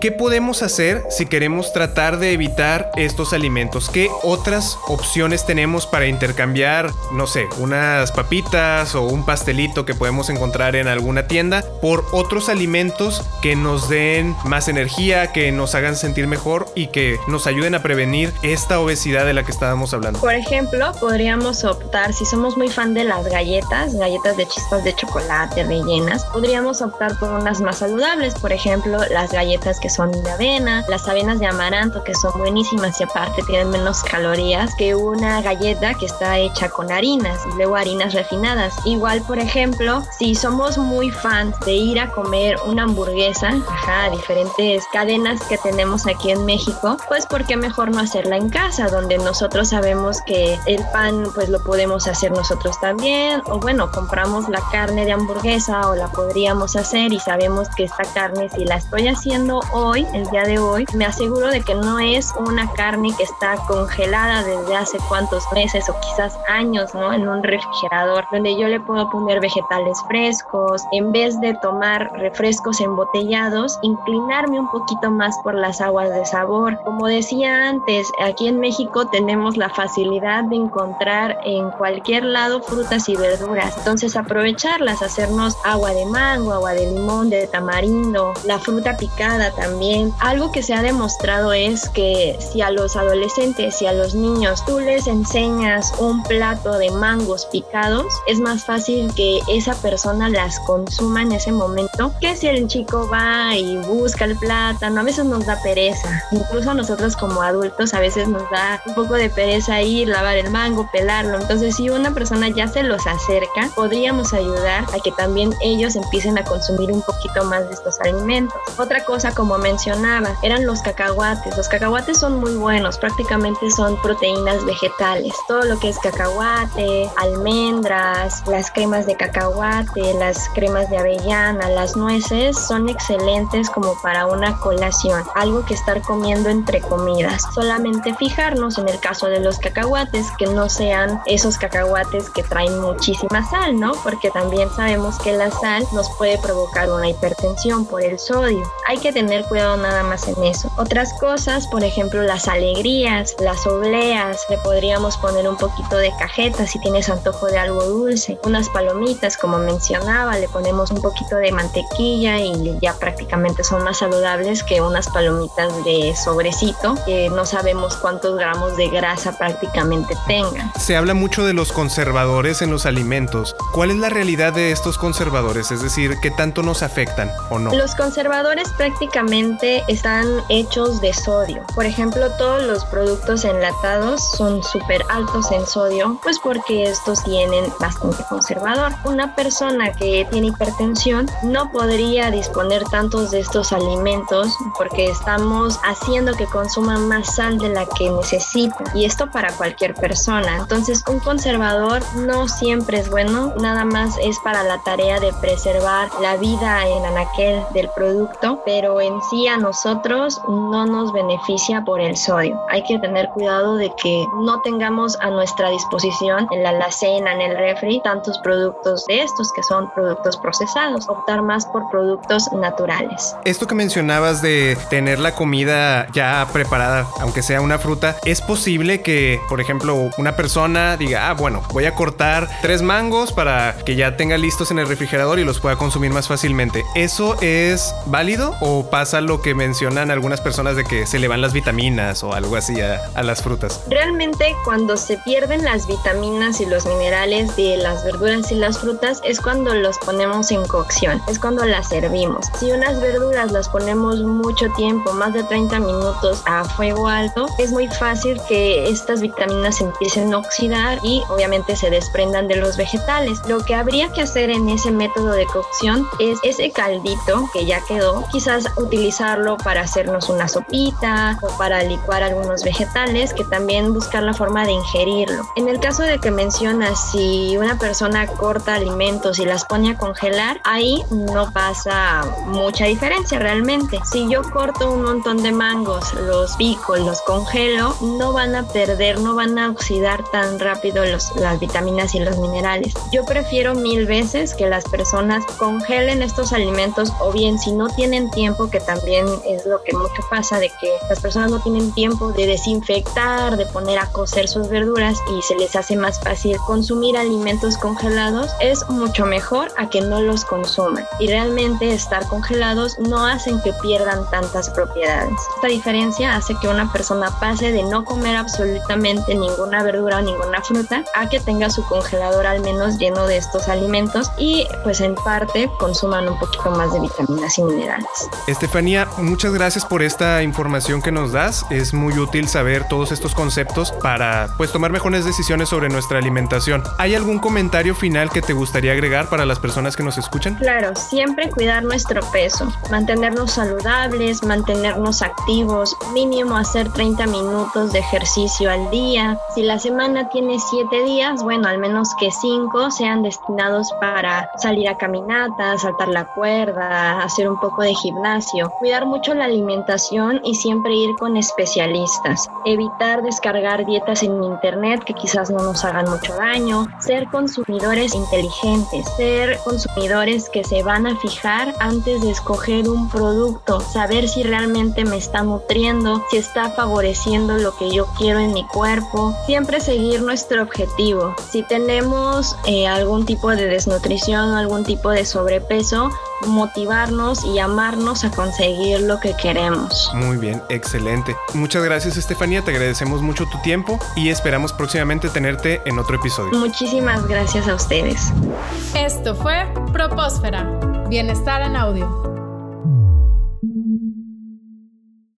¿Qué podemos hacer si queremos tratar de evitar estos alimentos? ¿Qué otras opciones tenemos para intercambiar, no sé, unas papitas o un pastelito que podemos encontrar en alguna tienda por otros alimentos que nos den más energía, que nos hagan sentir mejor y que nos ayuden a prevenir esta obesidad de la que estábamos hablando? Por ejemplo, podríamos optar, si somos muy fan de las galletas, galletas de chispas de chocolate rellenas, podríamos optar por unas más saludables, por ejemplo, las galletas que son de avena, las avenas de amaranto que son buenísimas y aparte tienen menos calorías que una galleta que está hecha con harinas y luego harinas refinadas. Igual, por ejemplo, si somos muy fans de ir a comer una hamburguesa, ajá, diferentes cadenas que tenemos aquí en México, pues ¿por qué mejor no hacerla en casa, donde nosotros sabemos que el pan pues lo podemos hacer nosotros también, o bueno, compramos la carne de hamburguesa o la podríamos hacer y sabemos que esta carne si la estoy haciendo hoy, el día de hoy, me aseguro de que no es una carne que está congelada desde hace cuántos meses o quizás años, ¿no? En un refrigerador, donde yo le puedo poner vegetales frescos, en vez de tomar refrescos embotellados, inclinarme un poquito más por las aguas de sabor. Como decía antes, aquí en México tenemos la facilidad de encontrar en cualquier lado frutas y verduras, entonces aprovecharlas, hacernos agua de mango, agua de limón, de tamarindo, la fruta picada también algo que se ha demostrado es que si a los adolescentes y a los niños tú les enseñas un plato de mangos picados, es más fácil que esa persona las consuma en ese momento que si el chico va y busca el plátano, a veces nos da pereza. Incluso nosotros como adultos a veces nos da un poco de pereza ir, lavar el mango, pelarlo. Entonces si una persona ya se los acerca, podríamos ayudar a que también ellos empiecen a consumir un poquito más de estos alimentos. Otra cosa como mencionaba, eran los cacahuates. Los cacahuates son muy buenos, prácticamente son proteínas vegetales. Todo lo que es cacahuate, almendras, las cremas de cacahuate, las cremas de avellana, las nueces son excelentes como para una colación, algo que estar comiendo entre comidas. Solamente fijarnos en el caso de los cacahuates que no sean esos cacahuates que traen muchísima sal, ¿no? Porque también sabemos que la sal nos puede provocar una hipertensión por el sodio. Hay que tener cuidado nada más en eso. Otras cosas, por ejemplo, las alegrías, las obleas, le podríamos poner un poquito de cajeta si tienes antojo de algo dulce. Unas palomitas, como mencionaba, le ponemos un poquito de mantequilla y ya prácticamente son más saludables que unas palomitas de sobrecito que no sabemos cuántos gramos de grasa prácticamente tengan. Se habla mucho de los conservadores en los alimentos. ¿Cuál es la realidad de estos conservadores? Es decir, ¿qué tanto nos afectan o no? Los conservadores prácticamente están hechos de sodio. Por ejemplo, todos los productos enlatados son súper altos en sodio, pues porque estos tienen bastante conservador. Una persona que tiene hipertensión no podría disponer tantos de estos alimentos porque estamos haciendo que consuman más sal de la que necesita y esto para cualquier persona. Entonces, un conservador no siempre es bueno, nada más es para la tarea de preservar la vida en anaquel del producto, pero en sí a nosotros no nos beneficia por el sodio. Hay que tener cuidado de que no tengamos a nuestra disposición en la alacena, en el refri, tantos productos de estos que son productos procesados. Optar más por productos naturales. Esto que mencionabas de tener la comida ya preparada, aunque sea una fruta, es posible que, por ejemplo, una persona diga, ah, bueno, voy a cortar tres mangos para que ya tenga listos en el refrigerador y los pueda consumir más fácilmente. ¿Eso es válido o pasa lo que mencionan algunas personas de que se le van las vitaminas o algo así a, a las frutas. Realmente cuando se pierden las vitaminas y los minerales de las verduras y las frutas es cuando los ponemos en cocción, es cuando las servimos. Si unas verduras las ponemos mucho tiempo, más de 30 minutos a fuego alto, es muy fácil que estas vitaminas empiecen a oxidar y obviamente se desprendan de los vegetales. Lo que habría que hacer en ese método de cocción es ese caldito que ya quedó, quizás utilizar utilizarlo para hacernos una sopita o para licuar algunos vegetales, que también buscar la forma de ingerirlo. En el caso de que mencionas si una persona corta alimentos y las pone a congelar, ahí no pasa mucha diferencia realmente. Si yo corto un montón de mangos, los pico, los congelo, no van a perder, no van a oxidar tan rápido los, las vitaminas y los minerales. Yo prefiero mil veces que las personas congelen estos alimentos o bien si no tienen tiempo, que también es lo que mucho pasa, de que las personas no tienen tiempo de desinfectar, de poner a cocer sus verduras y se les hace más fácil consumir alimentos congelados, es mucho mejor a que no los consuman. Y realmente estar congelados no hacen que pierdan tantas propiedades. Esta diferencia hace que una persona pase de no comer absolutamente ninguna verdura o ninguna fruta a que tenga su congelador al menos lleno de estos alimentos y pues en parte consuman un poquito más de vitaminas y minerales. Estefanía, muchas gracias por esta información que nos das. Es muy útil saber todos estos conceptos para pues tomar mejores decisiones sobre nuestra alimentación. ¿Hay algún comentario final que te gustaría agregar para las personas que nos escuchan? Claro, siempre cuidar nuestro peso, mantenernos saludables, mantenernos activos, mínimo hacer 30 minutos de ejercicio al día. Si la semana tiene 7 días, bueno, al menos que 5 sean destinados para salir a caminatas, saltar la cuerda, hacer un poco de gimnasio. Cuidar mucho la alimentación y siempre ir con especialistas. Evitar descargar dietas en internet que quizás no nos hagan mucho daño. Ser consumidores inteligentes. Ser consumidores que se van a fijar antes de escoger un producto. Saber si realmente me está nutriendo, si está favoreciendo lo que yo quiero en mi cuerpo. Siempre seguir nuestro objetivo. Si tenemos eh, algún tipo de desnutrición o algún tipo de sobrepeso, motivarnos y amarnos a conseguir lo que queremos. Muy bien, excelente. Muchas gracias Estefanía, te agradecemos mucho tu tiempo y esperamos próximamente tenerte en otro episodio. Muchísimas gracias a ustedes. Esto fue Propósfera, Bienestar en Audio.